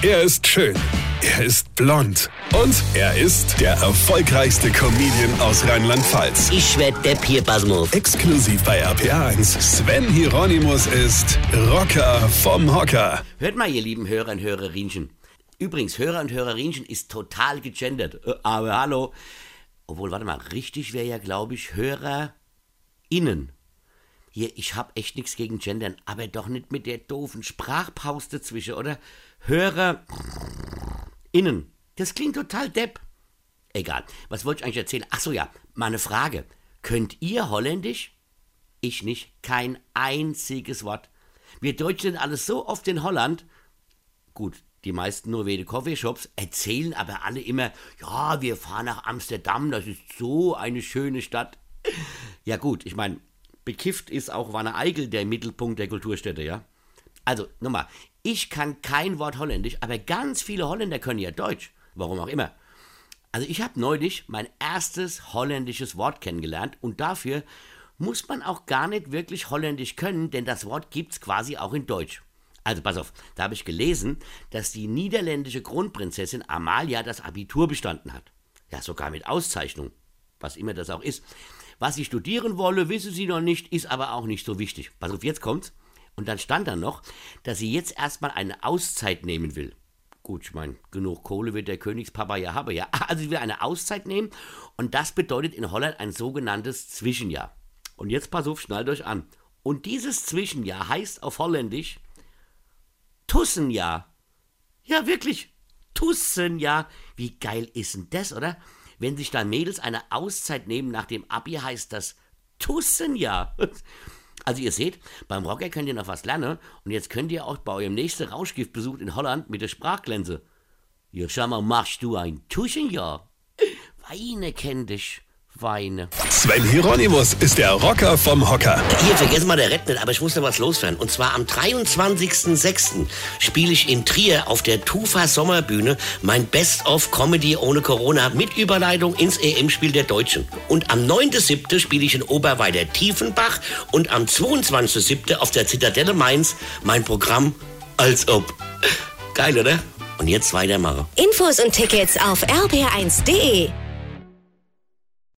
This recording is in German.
Er ist schön. Er ist blond. Und er ist der erfolgreichste Comedian aus Rheinland-Pfalz. Ich werd der Pierpasmus. Exklusiv bei RPA1. Sven Hieronymus ist Rocker vom Hocker. Hört mal, ihr lieben Hörer und Hörerinchen. Übrigens, Hörer und Hörerinchen ist total gegendert. Äh, Aber hallo. Obwohl, warte mal, richtig wäre ja, glaube ich, HörerInnen. Hier, ich hab echt nichts gegen Gendern, aber doch nicht mit der doofen Sprachpause dazwischen, oder? HörerInnen. Das klingt total depp. Egal, was wollte ich eigentlich erzählen? Ach so, ja, mal eine Frage. Könnt ihr Holländisch? Ich nicht. Kein einziges Wort. Wir Deutschen sind alles so oft in Holland. Gut, die meisten nur wegen Coffeeshops erzählen aber alle immer, ja, wir fahren nach Amsterdam, das ist so eine schöne Stadt. Ja gut, ich meine, bekifft ist auch Wanne Eickel der Mittelpunkt der Kulturstätte, ja? Also, nochmal, ich kann kein Wort Holländisch, aber ganz viele Holländer können ja Deutsch. Warum auch immer. Also ich habe neulich mein erstes holländisches Wort kennengelernt und dafür muss man auch gar nicht wirklich Holländisch können, denn das Wort gibt's quasi auch in Deutsch. Also pass auf, da habe ich gelesen, dass die niederländische Kronprinzessin Amalia das Abitur bestanden hat. Ja, sogar mit Auszeichnung, was immer das auch ist. Was sie studieren wolle, wisse sie noch nicht, ist aber auch nicht so wichtig. Pass auf, jetzt kommt's. Und dann stand da noch, dass sie jetzt erstmal eine Auszeit nehmen will. Gut, ich meine, genug Kohle wird der Königspapa ja haben, ja. Also sie will eine Auszeit nehmen und das bedeutet in Holland ein sogenanntes Zwischenjahr. Und jetzt pass auf, schnallt euch an. Und dieses Zwischenjahr heißt auf Holländisch Tussenjahr. Ja, wirklich. Tussenjahr. Wie geil ist denn das, oder? Wenn sich da Mädels eine Auszeit nehmen nach dem Abi, heißt das Tussenjahr. Also ihr seht, beim Rocker könnt ihr noch was lernen und jetzt könnt ihr auch bei eurem nächsten Rauschgiftbesuch in Holland mit der Sprachglänze. Ja, schau mal, machst du ein Tuschenjahr? Weine kenn dich, Weine. Sven Hieronymus ist der Rocker vom Hocker. Hier, vergessen mal der Red nicht, aber ich muss noch was loswerden. Und zwar am 23.06. spiele ich in Trier auf der Tufa Sommerbühne mein Best-of Comedy ohne Corona mit Überleitung ins EM-Spiel der Deutschen. Und am 9.07. spiele ich in Oberweider Tiefenbach und am 22.07. auf der Zitadelle Mainz mein Programm als ob. Geil, oder? Und jetzt weitermachen. Infos und Tickets auf rb1.de.